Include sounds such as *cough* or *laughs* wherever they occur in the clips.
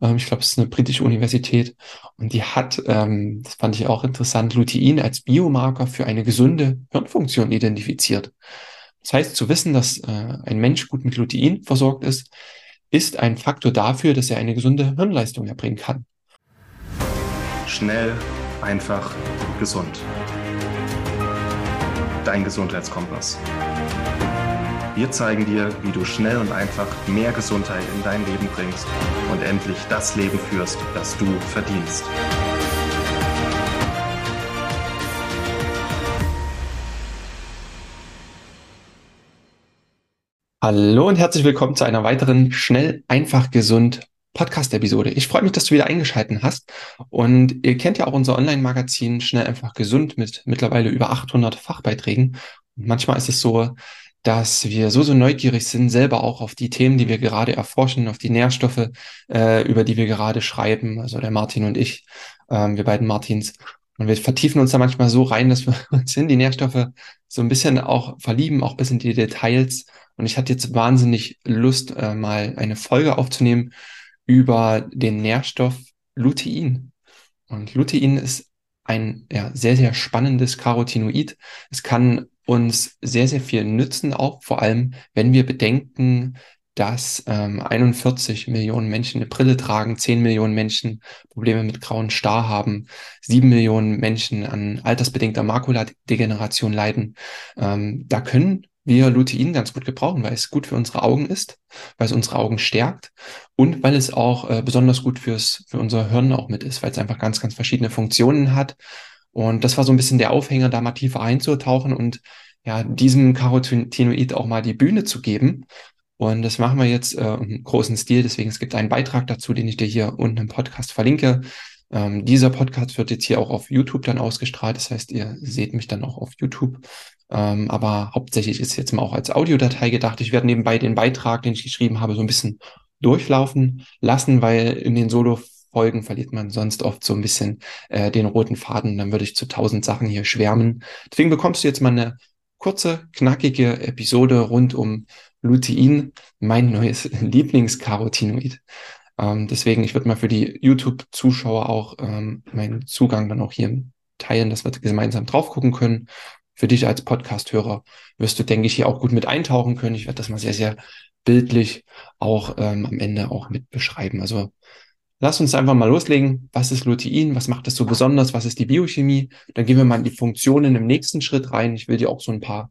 Ähm, ich glaube, es ist eine britische Universität. Und die hat, ähm, das fand ich auch interessant, Lutein als Biomarker für eine gesunde Hirnfunktion identifiziert. Das heißt, zu wissen, dass äh, ein Mensch gut mit Lutein versorgt ist, ist ein Faktor dafür, dass er eine gesunde Hirnleistung erbringen kann. Schnell, einfach, gesund. Dein Gesundheitskompass. Wir zeigen dir, wie du schnell und einfach mehr Gesundheit in dein Leben bringst und endlich das Leben führst, das du verdienst. Hallo und herzlich willkommen zu einer weiteren Schnell, einfach, gesund Podcast-Episode. Ich freue mich, dass du wieder eingeschaltet hast. Und ihr kennt ja auch unser Online-Magazin Schnell, einfach, gesund mit mittlerweile über 800 Fachbeiträgen. Und manchmal ist es so, dass wir so, so neugierig sind, selber auch auf die Themen, die wir gerade erforschen, auf die Nährstoffe, äh, über die wir gerade schreiben, also der Martin und ich, ähm, wir beiden Martins. Und wir vertiefen uns da manchmal so rein, dass wir *laughs* uns in die Nährstoffe so ein bisschen auch verlieben, auch bis in die Details. Und ich hatte jetzt wahnsinnig Lust, äh, mal eine Folge aufzunehmen über den Nährstoff Lutein. Und Lutein ist ein ja, sehr, sehr spannendes Carotinoid. Es kann uns sehr, sehr viel nützen, auch vor allem, wenn wir bedenken, dass ähm, 41 Millionen Menschen eine Brille tragen, 10 Millionen Menschen Probleme mit grauen Star haben, 7 Millionen Menschen an altersbedingter Makuladegeneration leiden. Ähm, da können wir Lutein ganz gut gebrauchen, weil es gut für unsere Augen ist, weil es unsere Augen stärkt und weil es auch äh, besonders gut fürs, für unser Hirn auch mit ist, weil es einfach ganz, ganz verschiedene Funktionen hat und das war so ein bisschen der Aufhänger, da mal tiefer einzutauchen und ja, diesem Carotinoid auch mal die Bühne zu geben. Und das machen wir jetzt äh, im großen Stil. Deswegen, es gibt einen Beitrag dazu, den ich dir hier unten im Podcast verlinke. Ähm, dieser Podcast wird jetzt hier auch auf YouTube dann ausgestrahlt. Das heißt, ihr seht mich dann auch auf YouTube. Ähm, aber hauptsächlich ist jetzt mal auch als Audiodatei gedacht. Ich werde nebenbei den Beitrag, den ich geschrieben habe, so ein bisschen durchlaufen lassen, weil in den Solo Folgen verliert man sonst oft so ein bisschen äh, den roten Faden. Dann würde ich zu tausend Sachen hier schwärmen. Deswegen bekommst du jetzt mal eine kurze, knackige Episode rund um Lutein, mein neues *laughs* Lieblingscarotinoid. Ähm, deswegen, ich würde mal für die YouTube-Zuschauer auch ähm, meinen Zugang dann auch hier teilen, dass wir gemeinsam drauf gucken können. Für dich als Podcast-Hörer wirst du, denke ich, hier auch gut mit eintauchen können. Ich werde das mal sehr, sehr bildlich auch ähm, am Ende auch mit beschreiben. Also Lass uns einfach mal loslegen. Was ist Lutein? Was macht es so besonders? Was ist die Biochemie? Dann gehen wir mal in die Funktionen im nächsten Schritt rein. Ich will dir auch so ein paar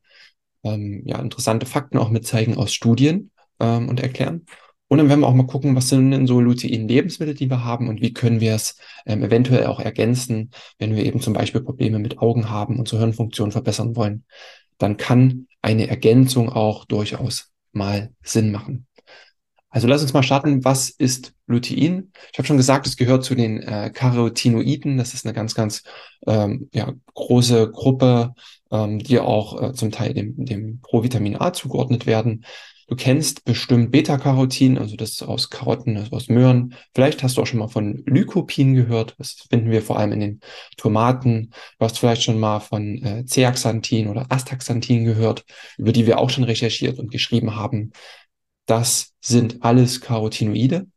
ähm, ja, interessante Fakten auch mitzeigen aus Studien ähm, und erklären. Und dann werden wir auch mal gucken, was sind denn so Lutein-Lebensmittel, die wir haben und wie können wir es ähm, eventuell auch ergänzen, wenn wir eben zum Beispiel Probleme mit Augen haben, unsere Hirnfunktion verbessern wollen. Dann kann eine Ergänzung auch durchaus mal Sinn machen. Also lass uns mal starten. Was ist Lutein? Ich habe schon gesagt, es gehört zu den äh, Carotinoiden. Das ist eine ganz, ganz ähm, ja, große Gruppe, ähm, die auch äh, zum Teil dem, dem Provitamin A zugeordnet werden. Du kennst bestimmt Beta-Carotin, also das aus Karotten, also aus Möhren. Vielleicht hast du auch schon mal von Lycopin gehört. Das finden wir vor allem in den Tomaten. Du hast vielleicht schon mal von äh, Zeaxanthin oder Astaxanthin gehört, über die wir auch schon recherchiert und geschrieben haben. Das sind alles Carotinoide.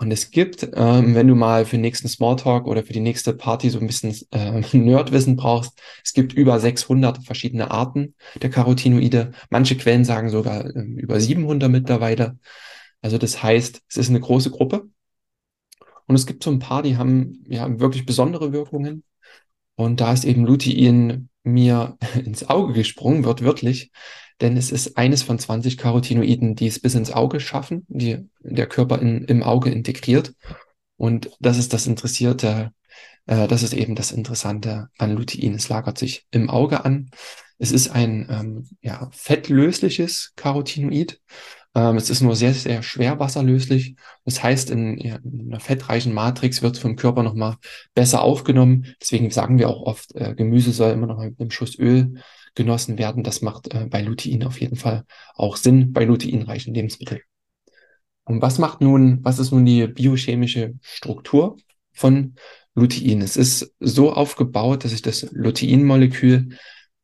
Und es gibt, ähm, wenn du mal für den nächsten Smalltalk oder für die nächste Party so ein bisschen äh, *laughs* Nerdwissen brauchst, es gibt über 600 verschiedene Arten der Carotinoide. Manche Quellen sagen sogar äh, über 700 mittlerweile. Also das heißt, es ist eine große Gruppe. Und es gibt so ein paar, die haben ja wirklich besondere Wirkungen. Und da ist eben Lutein mir *laughs* ins Auge gesprungen, wird wirklich, denn es ist eines von 20 Carotinoiden, die es bis ins Auge schaffen, die der Körper in, im Auge integriert. Und das ist das Interessierte, äh, das ist eben das Interessante an Lutein. Es lagert sich im Auge an. Es ist ein ähm, ja, fettlösliches Carotinoid. Ähm, es ist nur sehr, sehr schwer wasserlöslich. Das heißt, in, ja, in einer fettreichen Matrix wird es vom Körper nochmal besser aufgenommen. Deswegen sagen wir auch oft, äh, Gemüse soll immer noch mit einem Schuss Öl genossen werden. Das macht äh, bei Lutein auf jeden Fall auch Sinn, bei luteinreichen Lebensmitteln. Und was macht nun, was ist nun die biochemische Struktur von Lutein? Es ist so aufgebaut, dass sich das Lutein-Molekül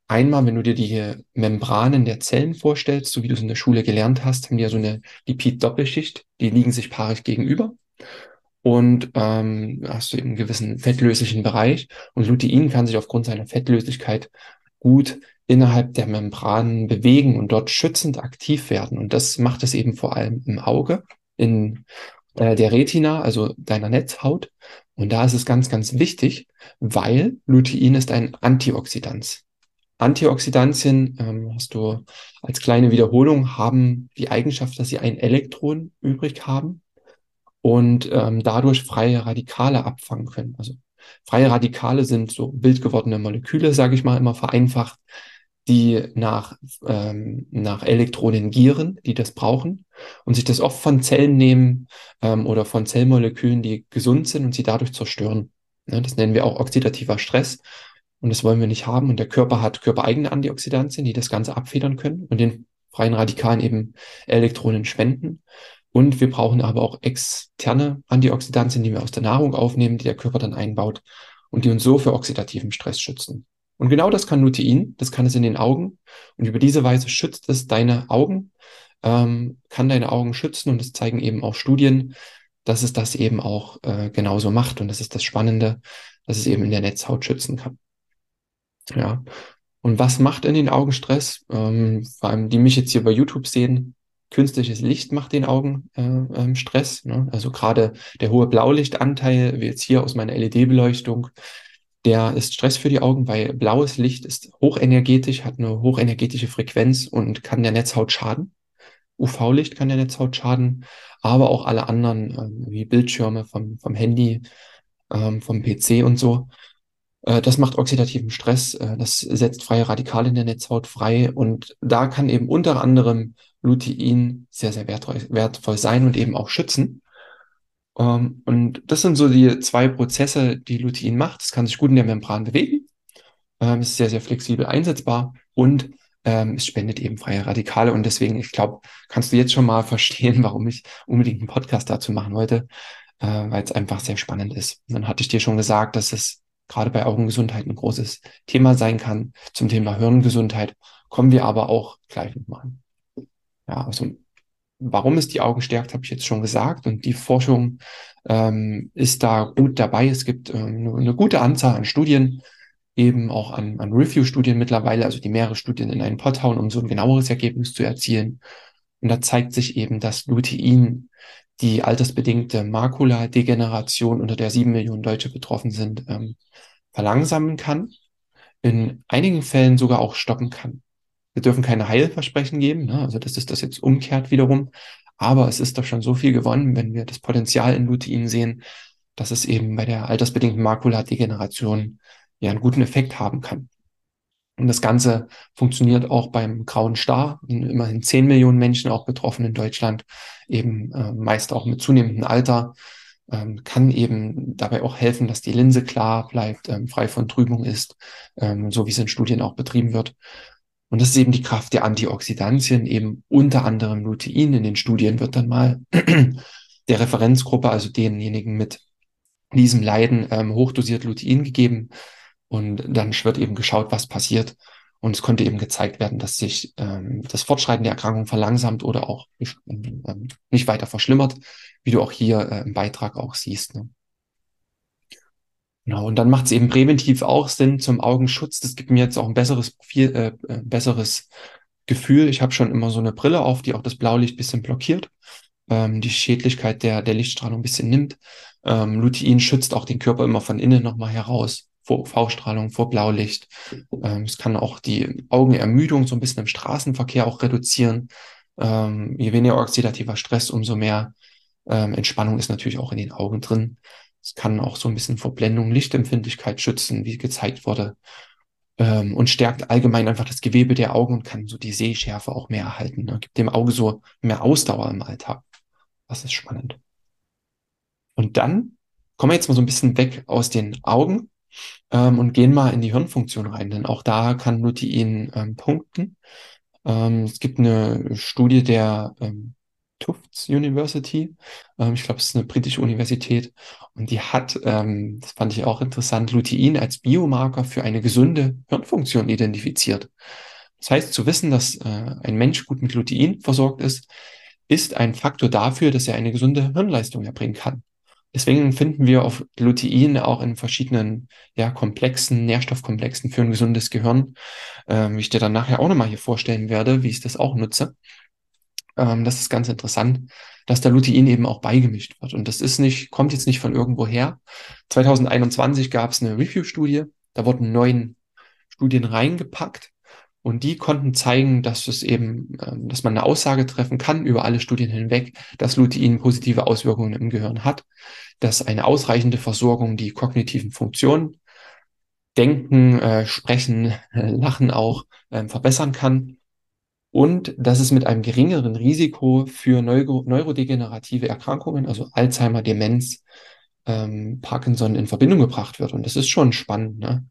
einmal, wenn du dir die Membranen der Zellen vorstellst, so wie du es in der Schule gelernt hast, haben die ja so eine Lipid-Doppelschicht, die liegen sich paarig gegenüber. und ähm, hast du eben einen gewissen fettlöslichen Bereich. Und Lutein kann sich aufgrund seiner Fettlöslichkeit gut innerhalb der Membranen bewegen und dort schützend aktiv werden. Und das macht es eben vor allem im Auge, in äh, der Retina, also deiner Netzhaut. Und da ist es ganz, ganz wichtig, weil Lutein ist ein Antioxidant. Antioxidantien, ähm, hast du als kleine Wiederholung, haben die Eigenschaft, dass sie ein Elektron übrig haben und ähm, dadurch freie Radikale abfangen können. Also freie Radikale sind so wild gewordene Moleküle, sage ich mal immer vereinfacht, die nach, ähm, nach Elektronen gieren, die das brauchen und sich das oft von Zellen nehmen ähm, oder von Zellmolekülen, die gesund sind und sie dadurch zerstören. Ja, das nennen wir auch oxidativer Stress und das wollen wir nicht haben. Und der Körper hat körpereigene Antioxidantien, die das Ganze abfedern können und den freien Radikalen eben Elektronen spenden. Und wir brauchen aber auch externe Antioxidantien, die wir aus der Nahrung aufnehmen, die der Körper dann einbaut und die uns so für oxidativen Stress schützen. Und genau das kann Lutein, das kann es in den Augen. Und über diese Weise schützt es deine Augen, ähm, kann deine Augen schützen. Und es zeigen eben auch Studien, dass es das eben auch äh, genauso macht. Und das ist das Spannende, dass es eben in der Netzhaut schützen kann. Ja. Und was macht in den Augen Stress? Ähm, vor allem, die mich jetzt hier bei YouTube sehen, künstliches Licht macht den Augen äh, ähm, Stress. Ne? Also gerade der hohe Blaulichtanteil, wie jetzt hier aus meiner LED-Beleuchtung, der ist Stress für die Augen, weil blaues Licht ist hochenergetisch, hat eine hochenergetische Frequenz und kann der Netzhaut schaden. UV-Licht kann der Netzhaut schaden, aber auch alle anderen, ähm, wie Bildschirme vom, vom Handy, ähm, vom PC und so. Äh, das macht oxidativen Stress, äh, das setzt freie Radikale in der Netzhaut frei und da kann eben unter anderem Lutein sehr, sehr wertvoll sein und eben auch schützen. Ähm, und das sind so die zwei Prozesse, die Lutein macht. Es kann sich gut in der Membran bewegen, ähm, ist sehr, sehr flexibel einsetzbar und ähm, es spendet eben freie Radikale. Und deswegen, ich glaube, kannst du jetzt schon mal *laughs* verstehen, warum ich unbedingt einen Podcast dazu machen wollte, äh, weil es einfach sehr spannend ist. Und dann hatte ich dir schon gesagt, dass es gerade bei Augengesundheit ein großes Thema sein kann. Zum Thema Hirngesundheit kommen wir aber auch gleich nochmal an. Ja, also warum es die Augen stärkt, habe ich jetzt schon gesagt. Und die Forschung ähm, ist da gut dabei. Es gibt ähm, eine gute Anzahl an Studien, eben auch an, an Review-Studien mittlerweile, also die mehrere Studien in einen Pot hauen, um so ein genaueres Ergebnis zu erzielen. Und da zeigt sich eben, dass Lutein die altersbedingte Makuladegeneration, unter der sieben Millionen Deutsche betroffen sind, ähm, verlangsamen kann, in einigen Fällen sogar auch stoppen kann. Wir dürfen keine Heilversprechen geben, ne? also das ist das jetzt umkehrt wiederum, aber es ist doch schon so viel gewonnen, wenn wir das Potenzial in Lutein sehen, dass es eben bei der altersbedingten Makuladegeneration ja einen guten Effekt haben kann. Und das Ganze funktioniert auch beim grauen Star, immerhin 10 Millionen Menschen auch betroffen in Deutschland, eben äh, meist auch mit zunehmendem Alter, ähm, kann eben dabei auch helfen, dass die Linse klar bleibt, ähm, frei von Trübung ist, ähm, so wie es in Studien auch betrieben wird. Und das ist eben die Kraft der Antioxidantien, eben unter anderem Lutein. In den Studien wird dann mal *clears throat* der Referenzgruppe, also denjenigen mit diesem Leiden, ähm, hochdosiert Lutein gegeben. Und dann wird eben geschaut, was passiert. Und es konnte eben gezeigt werden, dass sich ähm, das Fortschreiten der Erkrankung verlangsamt oder auch nicht, ähm, nicht weiter verschlimmert, wie du auch hier äh, im Beitrag auch siehst. Ne? Genau, und dann macht es eben präventiv auch Sinn zum Augenschutz. Das gibt mir jetzt auch ein besseres Profil, äh, äh, besseres Gefühl. Ich habe schon immer so eine Brille auf, die auch das Blaulicht bisschen blockiert, ähm, die Schädlichkeit der, der Lichtstrahlung ein bisschen nimmt. Ähm, Lutein schützt auch den Körper immer von innen nochmal heraus, vor UV-Strahlung, vor Blaulicht. Ähm, es kann auch die Augenermüdung so ein bisschen im Straßenverkehr auch reduzieren. Ähm, je weniger oxidativer Stress, umso mehr ähm, Entspannung ist natürlich auch in den Augen drin. Es kann auch so ein bisschen vor Blendung, Lichtempfindlichkeit schützen, wie gezeigt wurde. Ähm, und stärkt allgemein einfach das Gewebe der Augen und kann so die Sehschärfe auch mehr erhalten. Ne? Gibt dem Auge so mehr Ausdauer im Alltag. Das ist spannend. Und dann kommen wir jetzt mal so ein bisschen weg aus den Augen ähm, und gehen mal in die Hirnfunktion rein, denn auch da kann Lutein ähm, punkten. Ähm, es gibt eine Studie der ähm, Tufts University. Ähm, ich glaube, es ist eine britische Universität. Und die hat, ähm, das fand ich auch interessant, Lutein als Biomarker für eine gesunde Hirnfunktion identifiziert. Das heißt, zu wissen, dass äh, ein Mensch gut mit Lutein versorgt ist, ist ein Faktor dafür, dass er eine gesunde Hirnleistung erbringen kann. Deswegen finden wir auf Lutein auch in verschiedenen ja, Komplexen, Nährstoffkomplexen für ein gesundes Gehirn, ähm, wie ich dir dann nachher auch nochmal hier vorstellen werde, wie ich das auch nutze. Ähm, das ist ganz interessant, dass der Lutein eben auch beigemischt wird. Und das ist nicht, kommt jetzt nicht von irgendwo her. 2021 gab es eine Review-Studie, da wurden neun Studien reingepackt und die konnten zeigen, dass es eben, ähm, dass man eine Aussage treffen kann über alle Studien hinweg, dass Lutein positive Auswirkungen im Gehirn hat, dass eine ausreichende Versorgung die kognitiven Funktionen, Denken, äh, Sprechen, äh, *laughs* Lachen auch äh, verbessern kann und dass es mit einem geringeren Risiko für Neuro neurodegenerative Erkrankungen, also Alzheimer, Demenz, ähm, Parkinson in Verbindung gebracht wird. Und das ist schon spannend. Ne?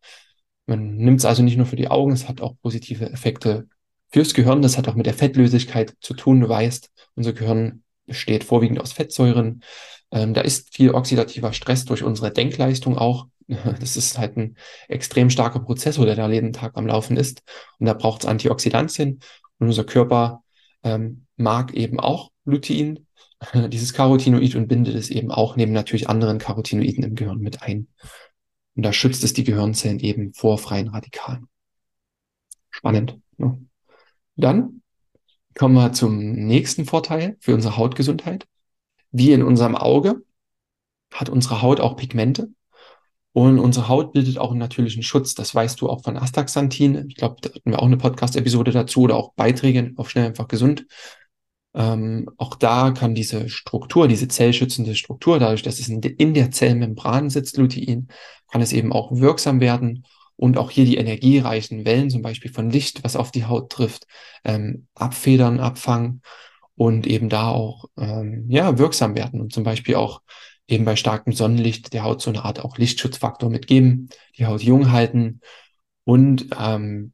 Man nimmt es also nicht nur für die Augen, es hat auch positive Effekte fürs Gehirn. Das hat auch mit der Fettlösigkeit zu tun. Du weißt, unser Gehirn besteht vorwiegend aus Fettsäuren. Ähm, da ist viel oxidativer Stress durch unsere Denkleistung auch. *laughs* Das ist halt ein extrem starker Prozessor, der da jeden Tag am Laufen ist. Und da braucht es Antioxidantien. Und unser Körper ähm, mag eben auch Lutein, *laughs* dieses Carotinoid und bindet es eben auch neben natürlich anderen Carotinoiden im Gehirn mit ein. Und da schützt es die Gehirnzellen eben vor freien Radikalen. Spannend. Ne? Dann kommen wir zum nächsten Vorteil für unsere Hautgesundheit. Wie in unserem Auge hat unsere Haut auch Pigmente. Und unsere Haut bildet auch einen natürlichen Schutz. Das weißt du auch von Astaxanthin. Ich glaube, da hatten wir auch eine Podcast-Episode dazu oder auch Beiträge auf Schnell einfach gesund. Ähm, auch da kann diese Struktur, diese zellschützende Struktur, dadurch, dass es in, de in der Zellmembran sitzt, Lutein, kann es eben auch wirksam werden und auch hier die energiereichen Wellen, zum Beispiel von Licht, was auf die Haut trifft, ähm, abfedern, abfangen und eben da auch ähm, ja wirksam werden und zum Beispiel auch eben bei starkem Sonnenlicht der Haut so eine Art auch Lichtschutzfaktor mitgeben, die Haut jung halten und ähm,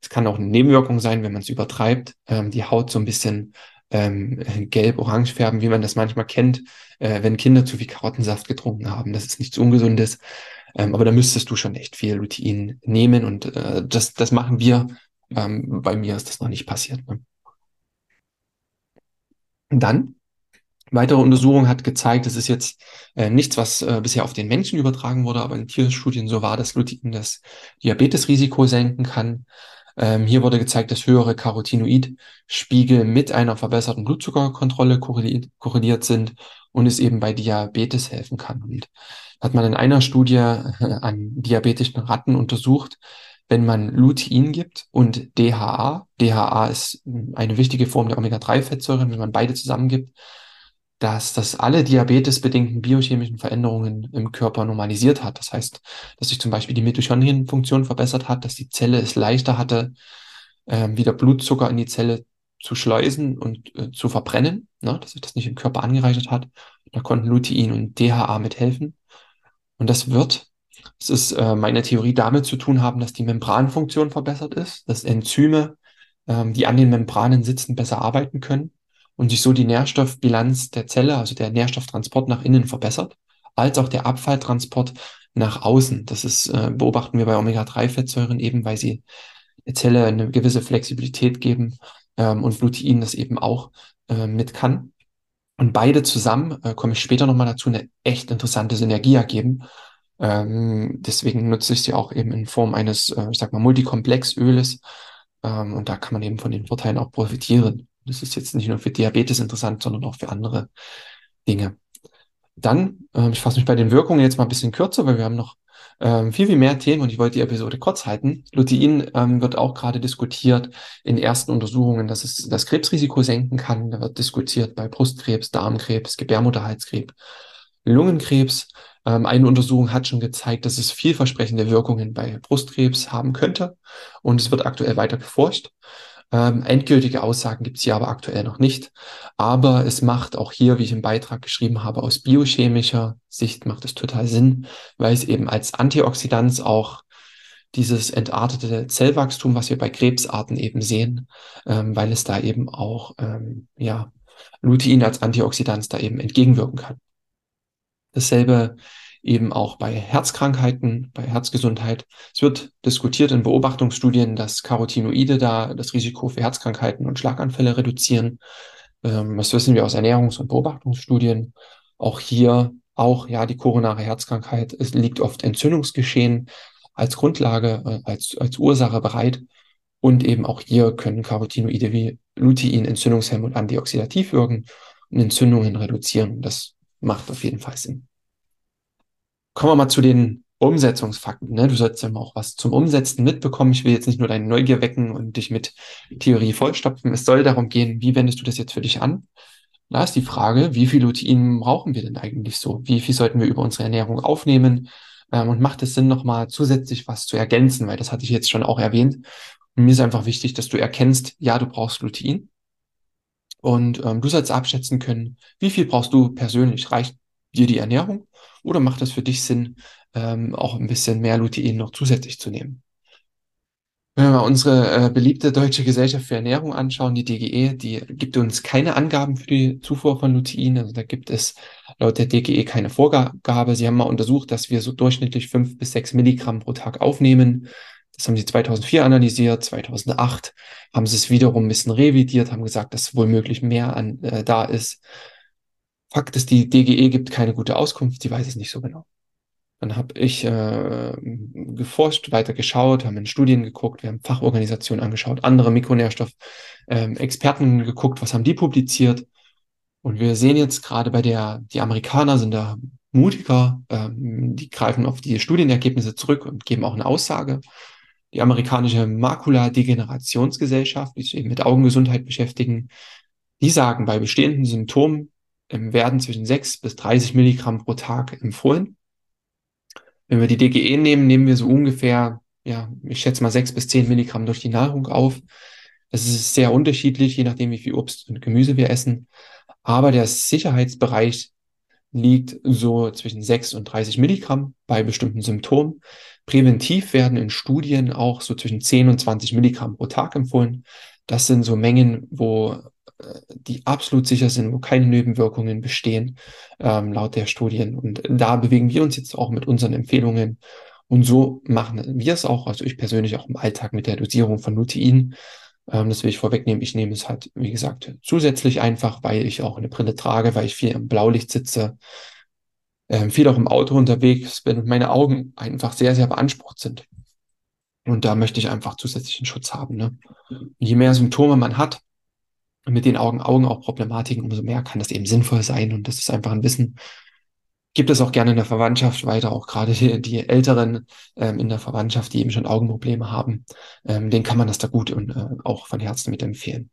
es kann auch eine Nebenwirkung sein, wenn man es übertreibt, ähm, die Haut so ein bisschen ähm, gelb-orange färben, wie man das manchmal kennt, äh, wenn Kinder zu viel Karottensaft getrunken haben. Das ist nichts Ungesundes. Ähm, aber da müsstest du schon echt viel Lutein nehmen und äh, das, das machen wir. Ähm, bei mir ist das noch nicht passiert. Ne? Und dann Weitere Untersuchung hat gezeigt, das ist jetzt äh, nichts, was äh, bisher auf den Menschen übertragen wurde, aber in Tierstudien so war, dass Lutein das Diabetesrisiko senken kann. Ähm, hier wurde gezeigt, dass höhere Carotinoidspiegel mit einer verbesserten Blutzuckerkontrolle korreliert, korreliert sind und es eben bei Diabetes helfen kann. Und hat man in einer Studie äh, an diabetischen Ratten untersucht, wenn man Lutein gibt und DHA. DHA ist eine wichtige Form der Omega-3-Fettsäuren, wenn man beide zusammengibt, dass das alle diabetesbedingten biochemischen Veränderungen im Körper normalisiert hat. Das heißt, dass sich zum Beispiel die Mitochondrienfunktion verbessert hat, dass die Zelle es leichter hatte, äh, wieder Blutzucker in die Zelle zu schleusen und äh, zu verbrennen, ne? dass sich das nicht im Körper angereichert hat. Da konnten Lutein und DHA mithelfen. Und das wird, das ist äh, meine Theorie, damit zu tun haben, dass die Membranfunktion verbessert ist, dass Enzyme, ähm, die an den Membranen sitzen, besser arbeiten können und sich so die Nährstoffbilanz der Zelle, also der Nährstofftransport nach innen verbessert, als auch der Abfalltransport nach außen. Das ist, äh, beobachten wir bei Omega-3-Fettsäuren eben, weil sie der Zelle eine gewisse Flexibilität geben ähm, und Glutein das eben auch äh, mit kann. Und beide zusammen, äh, komme ich später nochmal dazu, eine echt interessante Synergie ergeben. Ähm, deswegen nutze ich sie auch eben in Form eines, äh, ich sag mal, Multikomplexöles. Ähm, und da kann man eben von den Vorteilen auch profitieren. Das ist jetzt nicht nur für Diabetes interessant, sondern auch für andere Dinge. Dann, äh, ich fasse mich bei den Wirkungen jetzt mal ein bisschen kürzer, weil wir haben noch ähm, viel, viel mehr Themen und ich wollte die Episode kurz halten. Lutein ähm, wird auch gerade diskutiert in ersten Untersuchungen, dass es das Krebsrisiko senken kann. Da wird diskutiert bei Brustkrebs, Darmkrebs, Gebärmutterhalskrebs, Lungenkrebs. Ähm, eine Untersuchung hat schon gezeigt, dass es vielversprechende Wirkungen bei Brustkrebs haben könnte und es wird aktuell weiter geforscht. Ähm, endgültige Aussagen gibt es hier aber aktuell noch nicht. Aber es macht auch hier, wie ich im Beitrag geschrieben habe, aus biochemischer Sicht macht es total Sinn, weil es eben als Antioxidant auch dieses entartete Zellwachstum, was wir bei Krebsarten eben sehen, ähm, weil es da eben auch ähm, ja, Lutein als Antioxidant da eben entgegenwirken kann. Dasselbe eben auch bei Herzkrankheiten, bei Herzgesundheit. Es wird diskutiert in Beobachtungsstudien, dass Carotinoide da das Risiko für Herzkrankheiten und Schlaganfälle reduzieren. Ähm, das wissen wir aus Ernährungs- und Beobachtungsstudien. Auch hier auch ja die koronare Herzkrankheit. Es liegt oft Entzündungsgeschehen als Grundlage, äh, als, als Ursache bereit. Und eben auch hier können Carotinoide wie Lutein Entzündungshemmen und antioxidativ wirken und Entzündungen reduzieren. Das macht auf jeden Fall Sinn. Kommen wir mal zu den Umsetzungsfakten. Ne? Du sollst ja auch was zum Umsetzen mitbekommen. Ich will jetzt nicht nur deine Neugier wecken und dich mit Theorie vollstopfen. Es soll darum gehen, wie wendest du das jetzt für dich an? Da ist die Frage, wie viel Lutein brauchen wir denn eigentlich so? Wie viel sollten wir über unsere Ernährung aufnehmen? Ähm, und macht es Sinn, nochmal zusätzlich was zu ergänzen? Weil das hatte ich jetzt schon auch erwähnt. Und mir ist einfach wichtig, dass du erkennst, ja, du brauchst Lutein. Und ähm, du sollst abschätzen können, wie viel brauchst du persönlich? Reicht dir die Ernährung? Oder macht es für dich Sinn, ähm, auch ein bisschen mehr Lutein noch zusätzlich zu nehmen? Wenn wir mal unsere äh, beliebte Deutsche Gesellschaft für Ernährung anschauen, die DGE, die gibt uns keine Angaben für die Zufuhr von Lutein. Also da gibt es laut der DGE keine Vorgabe. Sie haben mal untersucht, dass wir so durchschnittlich fünf bis sechs Milligramm pro Tag aufnehmen. Das haben sie 2004 analysiert, 2008 haben sie es wiederum ein bisschen revidiert, haben gesagt, dass wohl möglich mehr an, äh, da ist. Fakt ist, die DGE gibt keine gute Auskunft, sie weiß es nicht so genau. Dann habe ich äh, geforscht, weiter geschaut, haben in Studien geguckt, wir haben Fachorganisationen angeschaut, andere Mikronährstoff-Experten ähm, geguckt, was haben die publiziert. Und wir sehen jetzt gerade bei der, die Amerikaner sind da mutiger, ähm, die greifen auf die Studienergebnisse zurück und geben auch eine Aussage. Die amerikanische Makula-Degenerationsgesellschaft, die sich eben mit Augengesundheit beschäftigen, die sagen, bei bestehenden Symptomen werden zwischen 6 bis 30 Milligramm pro Tag empfohlen. Wenn wir die DGE nehmen, nehmen wir so ungefähr, ja, ich schätze mal 6 bis 10 Milligramm durch die Nahrung auf. Das ist sehr unterschiedlich, je nachdem, wie viel Obst und Gemüse wir essen. Aber der Sicherheitsbereich liegt so zwischen 6 und 30 Milligramm bei bestimmten Symptomen. Präventiv werden in Studien auch so zwischen 10 und 20 Milligramm pro Tag empfohlen. Das sind so Mengen, wo die absolut sicher sind, wo keine Nebenwirkungen bestehen, ähm, laut der Studien. Und da bewegen wir uns jetzt auch mit unseren Empfehlungen. Und so machen wir es auch, also ich persönlich auch im Alltag mit der Dosierung von Lutein. Ähm, das will ich vorwegnehmen. Ich nehme es halt, wie gesagt, zusätzlich einfach, weil ich auch eine Brille trage, weil ich viel im Blaulicht sitze, ähm, viel auch im Auto unterwegs bin und meine Augen einfach sehr, sehr beansprucht sind. Und da möchte ich einfach zusätzlichen Schutz haben. Ne? je mehr Symptome man hat, mit den Augen, Augen auch Problematiken, umso mehr kann das eben sinnvoll sein. Und das ist einfach ein Wissen, gibt es auch gerne in der Verwandtschaft weiter, auch gerade die, die Älteren ähm, in der Verwandtschaft, die eben schon Augenprobleme haben, ähm, denen kann man das da gut und äh, auch von Herzen mit empfehlen.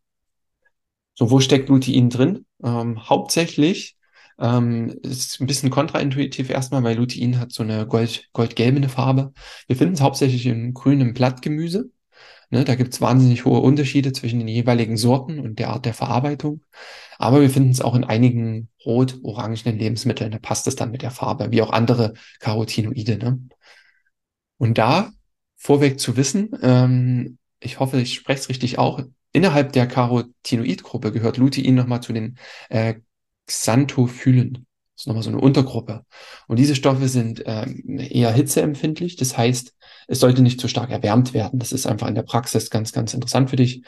So, wo steckt Lutein drin? Ähm, hauptsächlich ähm, ist ein bisschen kontraintuitiv erstmal, weil Lutein hat so eine gold, goldgelbene Farbe. Wir finden es hauptsächlich in grünem Blattgemüse. Ne, da gibt es wahnsinnig hohe Unterschiede zwischen den jeweiligen Sorten und der Art der Verarbeitung. Aber wir finden es auch in einigen rot-orangenen Lebensmitteln. Da passt es dann mit der Farbe, wie auch andere Carotinoide. Ne? Und da vorweg zu wissen, ähm, ich hoffe, ich spreche es richtig auch, innerhalb der Carotinoid-Gruppe gehört Lutein nochmal zu den äh, Xanthophylen. Das ist nochmal so eine Untergruppe. Und diese Stoffe sind ähm, eher hitzeempfindlich. Das heißt, es sollte nicht zu stark erwärmt werden. Das ist einfach in der Praxis ganz, ganz interessant für dich.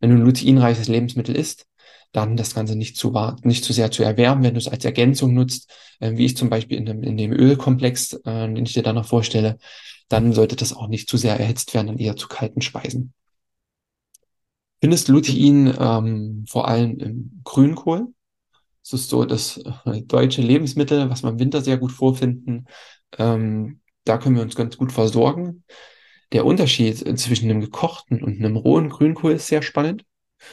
Wenn du ein luteinreiches Lebensmittel isst, dann das Ganze nicht zu, nicht zu sehr zu erwärmen, wenn du es als Ergänzung nutzt, äh, wie ich zum Beispiel in dem, in dem Ölkomplex, äh, den ich dir dann noch vorstelle, dann sollte das auch nicht zu sehr erhitzt werden, dann eher zu kalten Speisen. Findest Lutein ähm, vor allem im Grünkohl. Das ist so das äh, deutsche Lebensmittel, was wir im Winter sehr gut vorfinden. Ähm, da können wir uns ganz gut versorgen. Der Unterschied zwischen einem gekochten und einem rohen Grünkohl ist sehr spannend.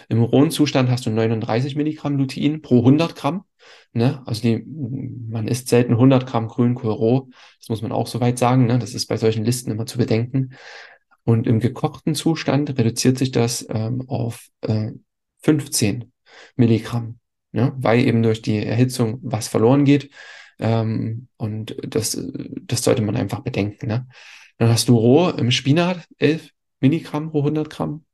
Im rohen Zustand hast du 39 Milligramm Lutein pro 100 Gramm. Ne? Also die, man isst selten 100 Gramm Grünkohl roh. Das muss man auch soweit sagen. Ne? Das ist bei solchen Listen immer zu bedenken. Und im gekochten Zustand reduziert sich das ähm, auf äh, 15 Milligramm, ne? weil eben durch die Erhitzung was verloren geht. Ähm, und das, das sollte man einfach bedenken. Ne? Dann hast du roh im Spinat 11 Milligramm pro 100 Gramm.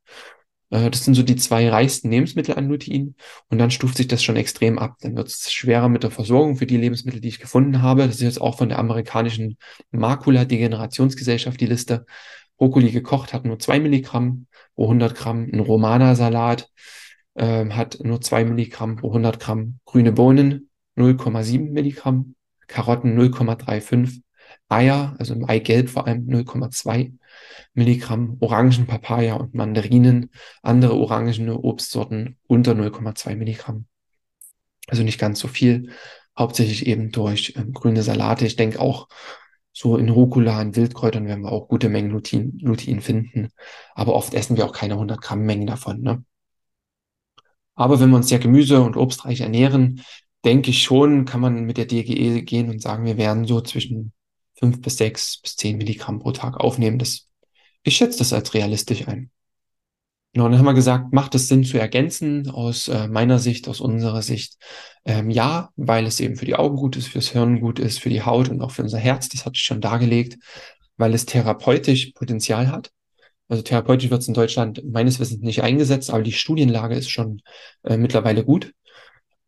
Äh, das sind so die zwei reichsten Lebensmittel an Lutein. Und dann stuft sich das schon extrem ab. Dann wird es schwerer mit der Versorgung für die Lebensmittel, die ich gefunden habe. Das ist jetzt auch von der amerikanischen Makula-Degenerationsgesellschaft die Liste. Brokkoli gekocht hat nur zwei Milligramm pro 100 Gramm. Ein Romana-Salat äh, hat nur zwei Milligramm pro 100 Gramm. Grüne Bohnen 0,7 Milligramm. Karotten 0,35, Eier, also im Eigelb vor allem 0,2 Milligramm, Orangen, Papaya und Mandarinen, andere orangene Obstsorten unter 0,2 Milligramm. Also nicht ganz so viel, hauptsächlich eben durch ähm, grüne Salate. Ich denke auch so in Rucola, in Wildkräutern werden wir auch gute Mengen Lutein, Lutein finden, aber oft essen wir auch keine 100 Gramm Mengen davon. Ne? Aber wenn wir uns sehr gemüse- und obstreich ernähren, denke ich schon, kann man mit der DGE gehen und sagen, wir werden so zwischen fünf bis sechs bis zehn Milligramm pro Tag aufnehmen. Das, ich schätze das als realistisch ein. Genau, dann haben wir gesagt, macht es Sinn zu ergänzen aus äh, meiner Sicht, aus unserer Sicht? Ähm, ja, weil es eben für die Augen gut ist, fürs Hirn gut ist, für die Haut und auch für unser Herz, das hatte ich schon dargelegt, weil es therapeutisch Potenzial hat. Also therapeutisch wird es in Deutschland meines Wissens nicht eingesetzt, aber die Studienlage ist schon äh, mittlerweile gut.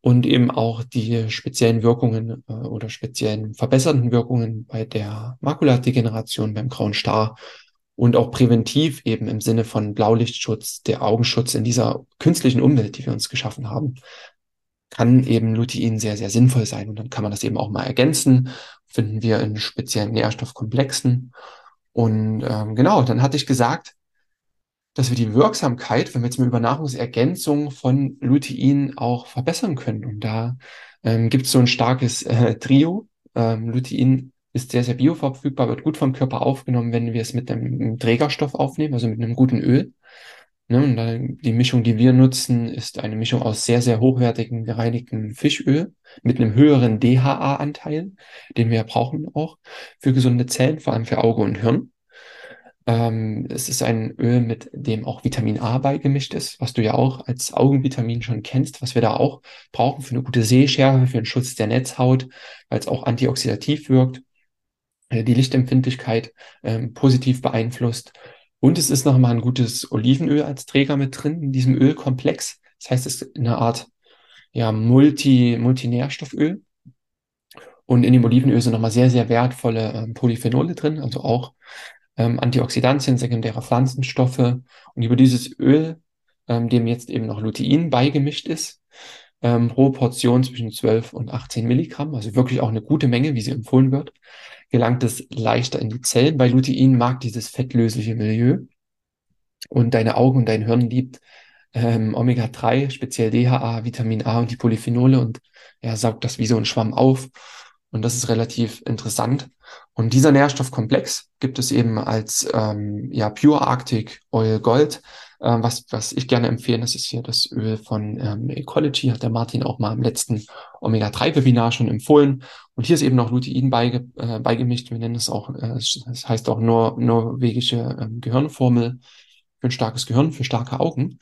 Und eben auch die speziellen Wirkungen äh, oder speziellen verbesserten Wirkungen bei der Makuladegeneration, beim grauen Star und auch präventiv eben im Sinne von Blaulichtschutz, der Augenschutz in dieser künstlichen Umwelt, die wir uns geschaffen haben, kann eben Lutein sehr, sehr sinnvoll sein. Und dann kann man das eben auch mal ergänzen, finden wir in speziellen Nährstoffkomplexen. Und ähm, genau, dann hatte ich gesagt, dass wir die Wirksamkeit, wenn wir jetzt mal über Nahrungsergänzung von Lutein auch verbessern können. Und da ähm, gibt es so ein starkes äh, Trio. Ähm, Lutein ist sehr, sehr bioverfügbar, wird gut vom Körper aufgenommen, wenn wir es mit einem Trägerstoff aufnehmen, also mit einem guten Öl. Ne, und dann die Mischung, die wir nutzen, ist eine Mischung aus sehr, sehr hochwertigen gereinigten Fischöl mit einem höheren DHA-Anteil, den wir brauchen auch für gesunde Zellen, vor allem für Auge und Hirn. Ähm, es ist ein Öl, mit dem auch Vitamin A beigemischt ist, was du ja auch als Augenvitamin schon kennst, was wir da auch brauchen für eine gute Sehschärfe, für den Schutz der Netzhaut, weil es auch antioxidativ wirkt äh, die Lichtempfindlichkeit ähm, positiv beeinflusst. Und es ist nochmal ein gutes Olivenöl als Träger mit drin in diesem Ölkomplex. Das heißt, es ist eine Art ja, Multi, Multinährstofföl. Und in dem Olivenöl sind nochmal sehr, sehr wertvolle ähm, Polyphenole drin, also auch ähm, Antioxidantien, sekundäre Pflanzenstoffe. Und über dieses Öl, ähm, dem jetzt eben noch Lutein beigemischt ist, ähm, pro Portion zwischen 12 und 18 Milligramm, also wirklich auch eine gute Menge, wie sie empfohlen wird, gelangt es leichter in die Zellen, weil Lutein mag dieses fettlösliche Milieu und deine Augen und dein Hirn liebt ähm, Omega-3, speziell DHA, Vitamin A und die Polyphenole und ja, saugt das wie so ein Schwamm auf. Und das ist relativ interessant. Und dieser Nährstoffkomplex gibt es eben als ähm, ja, Pure Arctic Oil Gold. Ähm, was, was ich gerne empfehle, das ist hier das Öl von ähm, Ecology, hat der Martin auch mal im letzten Omega-3-Webinar schon empfohlen. Und hier ist eben noch Lutein beige, äh, beigemischt. Wir nennen es auch, äh, das heißt auch nur norwegische äh, Gehirnformel für ein starkes Gehirn, für starke Augen.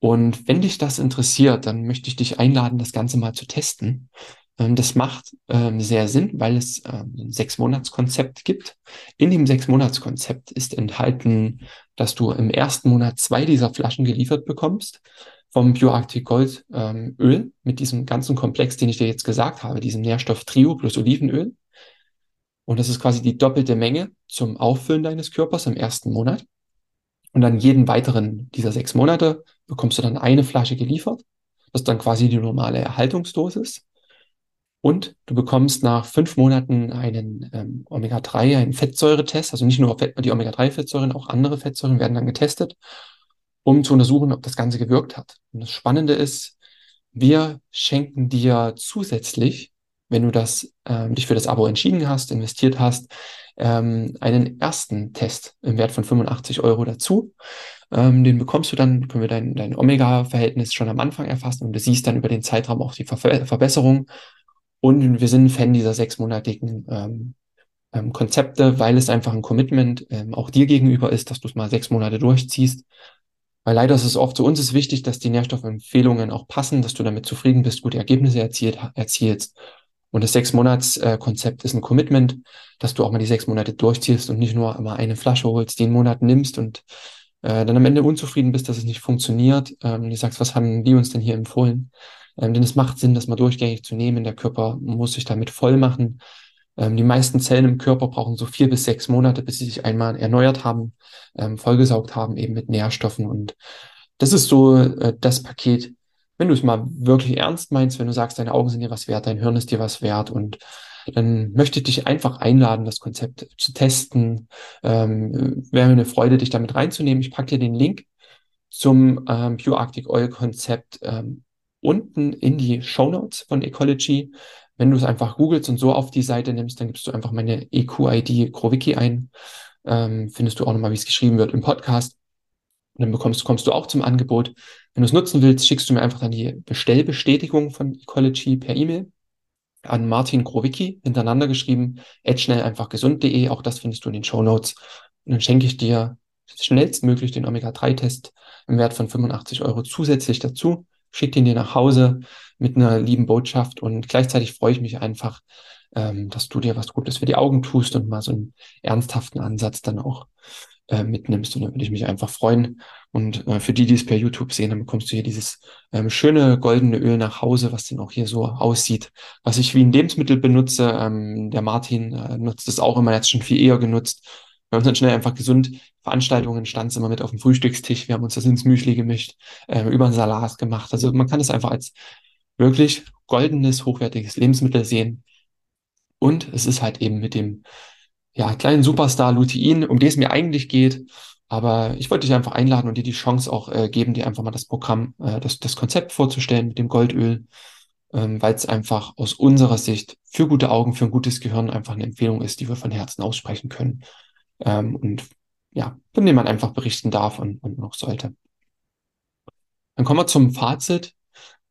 Und wenn dich das interessiert, dann möchte ich dich einladen, das Ganze mal zu testen. Ähm, das macht ähm, sehr Sinn, weil es ähm, ein Sechs-Monats-Konzept gibt. In dem Sechs-Monats-Konzept ist enthalten, dass du im ersten Monat zwei dieser Flaschen geliefert bekommst vom BioArctic Gold ähm, Öl mit diesem ganzen Komplex, den ich dir jetzt gesagt habe, diesem Nährstoff Trio plus Olivenöl. Und das ist quasi die doppelte Menge zum Auffüllen deines Körpers im ersten Monat. Und dann jeden weiteren dieser sechs Monate bekommst du dann eine Flasche geliefert. Das ist dann quasi die normale Erhaltungsdosis. Und du bekommst nach fünf Monaten einen ähm, Omega-3, einen Fettsäuretest, also nicht nur die Omega-3-Fettsäuren, auch andere Fettsäuren werden dann getestet, um zu untersuchen, ob das Ganze gewirkt hat. Und das Spannende ist, wir schenken dir zusätzlich, wenn du das, ähm, dich für das Abo entschieden hast, investiert hast, ähm, einen ersten Test im Wert von 85 Euro dazu. Ähm, den bekommst du dann, können wir dein, dein Omega-Verhältnis schon am Anfang erfassen und du siehst dann über den Zeitraum auch die Ver Verbesserung und wir sind ein Fan dieser sechsmonatigen ähm, ähm, Konzepte, weil es einfach ein Commitment ähm, auch dir gegenüber ist, dass du es mal sechs Monate durchziehst. Weil leider ist es oft zu uns ist wichtig, dass die Nährstoffempfehlungen auch passen, dass du damit zufrieden bist, gute Ergebnisse erzielt, erzielst. Und das Sechs-Monats-Konzept ist ein Commitment, dass du auch mal die sechs Monate durchziehst und nicht nur immer eine Flasche holst, den Monat nimmst und äh, dann am Ende unzufrieden bist, dass es nicht funktioniert. Ähm, du sagst, was haben die uns denn hier empfohlen? Ähm, denn es macht Sinn, das mal durchgängig zu nehmen. Der Körper muss sich damit voll machen. Ähm, die meisten Zellen im Körper brauchen so vier bis sechs Monate, bis sie sich einmal erneuert haben, ähm, vollgesaugt haben, eben mit Nährstoffen. Und das ist so äh, das Paket, wenn du es mal wirklich ernst meinst, wenn du sagst, deine Augen sind dir was wert, dein Hirn ist dir was wert und dann möchte ich dich einfach einladen, das Konzept zu testen. Ähm, wäre mir eine Freude, dich damit reinzunehmen. Ich packe dir den Link zum ähm, Pure Arctic Oil Konzept ähm, unten in die Show Notes von Ecology. Wenn du es einfach googelst und so auf die Seite nimmst, dann gibst du einfach meine EQ-ID Krowicki ein. Ähm, findest du auch nochmal, wie es geschrieben wird im Podcast. Und dann bekommst, kommst du auch zum Angebot. Wenn du es nutzen willst, schickst du mir einfach dann die Bestellbestätigung von Ecology per E-Mail an Martin Growicki hintereinander geschrieben, schnell einfach gesund.de. Auch das findest du in den Show Notes. Und dann schenke ich dir schnellstmöglich den Omega-3-Test im Wert von 85 Euro zusätzlich dazu, schicke den dir nach Hause mit einer lieben Botschaft und gleichzeitig freue ich mich einfach, ähm, dass du dir was Gutes für die Augen tust und mal so einen ernsthaften Ansatz dann auch äh, mitnimmst. Und dann würde ich mich einfach freuen. Und äh, für die, die es per YouTube sehen, dann bekommst du hier dieses ähm, schöne goldene Öl nach Hause, was dann auch hier so aussieht, was ich wie ein Lebensmittel benutze. Ähm, der Martin äh, nutzt es auch immer, er es schon viel eher genutzt. Wir haben dann schnell einfach gesund. Veranstaltungen stand immer mit auf dem Frühstückstisch. Wir haben uns das ins Müsli gemischt, äh, über einen Salat gemacht. Also man kann es einfach als wirklich goldenes, hochwertiges Lebensmittel sehen. Und es ist halt eben mit dem ja, kleinen Superstar Lutein, um den es mir eigentlich geht. Aber ich wollte dich einfach einladen und dir die Chance auch äh, geben, dir einfach mal das Programm, äh, das, das Konzept vorzustellen mit dem Goldöl, ähm, weil es einfach aus unserer Sicht für gute Augen, für ein gutes Gehirn einfach eine Empfehlung ist, die wir von Herzen aussprechen können. Ähm, und ja, von dem man einfach berichten darf und, und noch sollte. Dann kommen wir zum Fazit.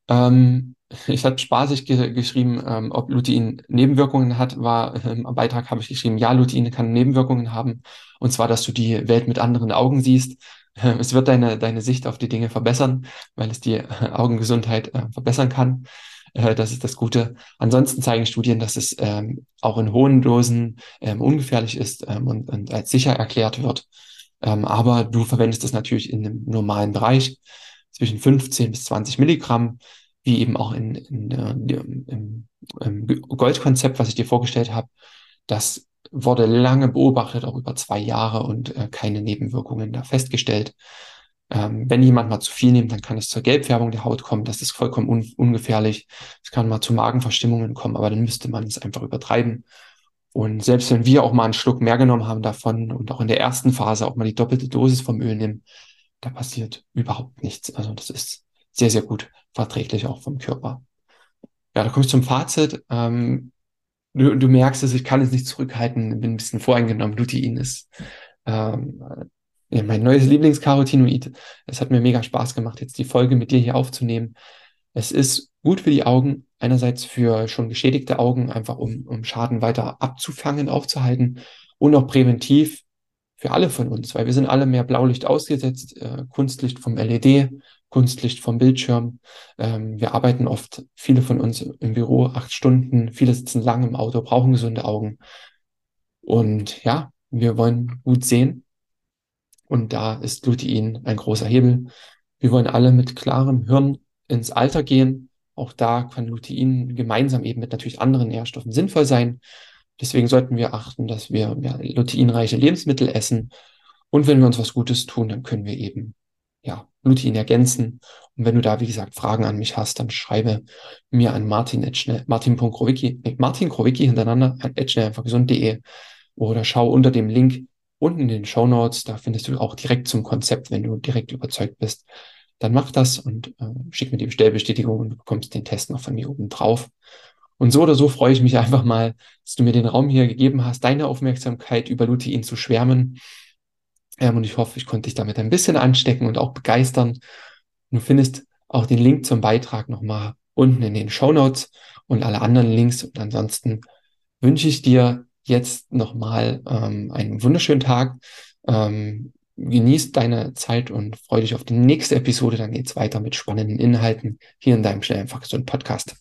Ähm, *laughs* ich habe spaßig ge geschrieben, ähm, ob Lutein Nebenwirkungen hat, war ähm, am Beitrag habe ich geschrieben, ja, Lutein kann Nebenwirkungen haben. Und zwar, dass du die Welt mit anderen Augen siehst. Äh, *laughs* es wird deine, deine Sicht auf die Dinge verbessern, weil es die äh, Augengesundheit äh, verbessern kann. Äh, das ist das Gute. Ansonsten zeigen Studien, dass es ähm, auch in hohen Dosen ähm, ungefährlich ist ähm, und, und als sicher erklärt wird. Ähm, aber du verwendest es natürlich in einem normalen Bereich zwischen 15 bis 20 Milligramm wie eben auch in, in, in äh, im, im Goldkonzept, was ich dir vorgestellt habe, das wurde lange beobachtet, auch über zwei Jahre und äh, keine Nebenwirkungen da festgestellt. Ähm, wenn jemand mal zu viel nimmt, dann kann es zur Gelbfärbung der Haut kommen. Das ist vollkommen un ungefährlich. Es kann mal zu Magenverstimmungen kommen, aber dann müsste man es einfach übertreiben. Und selbst wenn wir auch mal einen Schluck mehr genommen haben davon und auch in der ersten Phase auch mal die doppelte Dosis vom Öl nehmen, da passiert überhaupt nichts. Also das ist sehr, sehr gut verträglich auch vom Körper. Ja, da komme ich zum Fazit. Ähm, du, du merkst es, ich kann es nicht zurückhalten, bin ein bisschen voreingenommen. Lutein ist ähm, ja, mein neues Lieblingscarotinoid. Es hat mir mega Spaß gemacht, jetzt die Folge mit dir hier aufzunehmen. Es ist gut für die Augen, einerseits für schon geschädigte Augen, einfach um, um Schaden weiter abzufangen, aufzuhalten und auch präventiv für alle von uns, weil wir sind alle mehr Blaulicht ausgesetzt, äh, Kunstlicht vom LED, Kunstlicht vom Bildschirm. Ähm, wir arbeiten oft, viele von uns im Büro acht Stunden, viele sitzen lang im Auto, brauchen gesunde Augen. Und ja, wir wollen gut sehen. Und da ist Lutein ein großer Hebel. Wir wollen alle mit klarem Hirn ins Alter gehen. Auch da kann Lutein gemeinsam eben mit natürlich anderen Nährstoffen sinnvoll sein. Deswegen sollten wir achten, dass wir ja, luteinreiche Lebensmittel essen. Und wenn wir uns was Gutes tun, dann können wir eben ja, Lutein ergänzen. Und wenn du da, wie gesagt, Fragen an mich hast, dann schreibe mir an martin, martin.krowicki, nee, Martin Krowicki hintereinander, an einfach gesund.de oder schau unter dem Link unten in den Show Notes, da findest du auch direkt zum Konzept, wenn du direkt überzeugt bist. Dann mach das und äh, schick mir die Bestellbestätigung und du bekommst den Test noch von mir oben drauf. Und so oder so freue ich mich *laughs* einfach mal, dass du mir den Raum hier gegeben hast, deine Aufmerksamkeit über Lutein zu schwärmen. Ähm, und ich hoffe, ich konnte dich damit ein bisschen anstecken und auch begeistern. Du findest auch den Link zum Beitrag nochmal unten in den Show Notes und alle anderen Links. Und ansonsten wünsche ich dir jetzt nochmal ähm, einen wunderschönen Tag. Ähm, genieß deine Zeit und freue dich auf die nächste Episode. Dann geht's weiter mit spannenden Inhalten hier in deinem Schnell einfach gesund Podcast.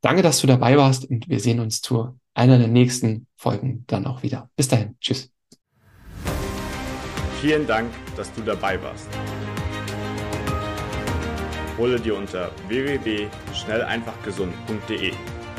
Danke, dass du dabei warst und wir sehen uns zu einer der nächsten Folgen dann auch wieder. Bis dahin. Tschüss. Vielen Dank, dass du dabei warst. Hole dir unter www.schnelleinfachgesund.de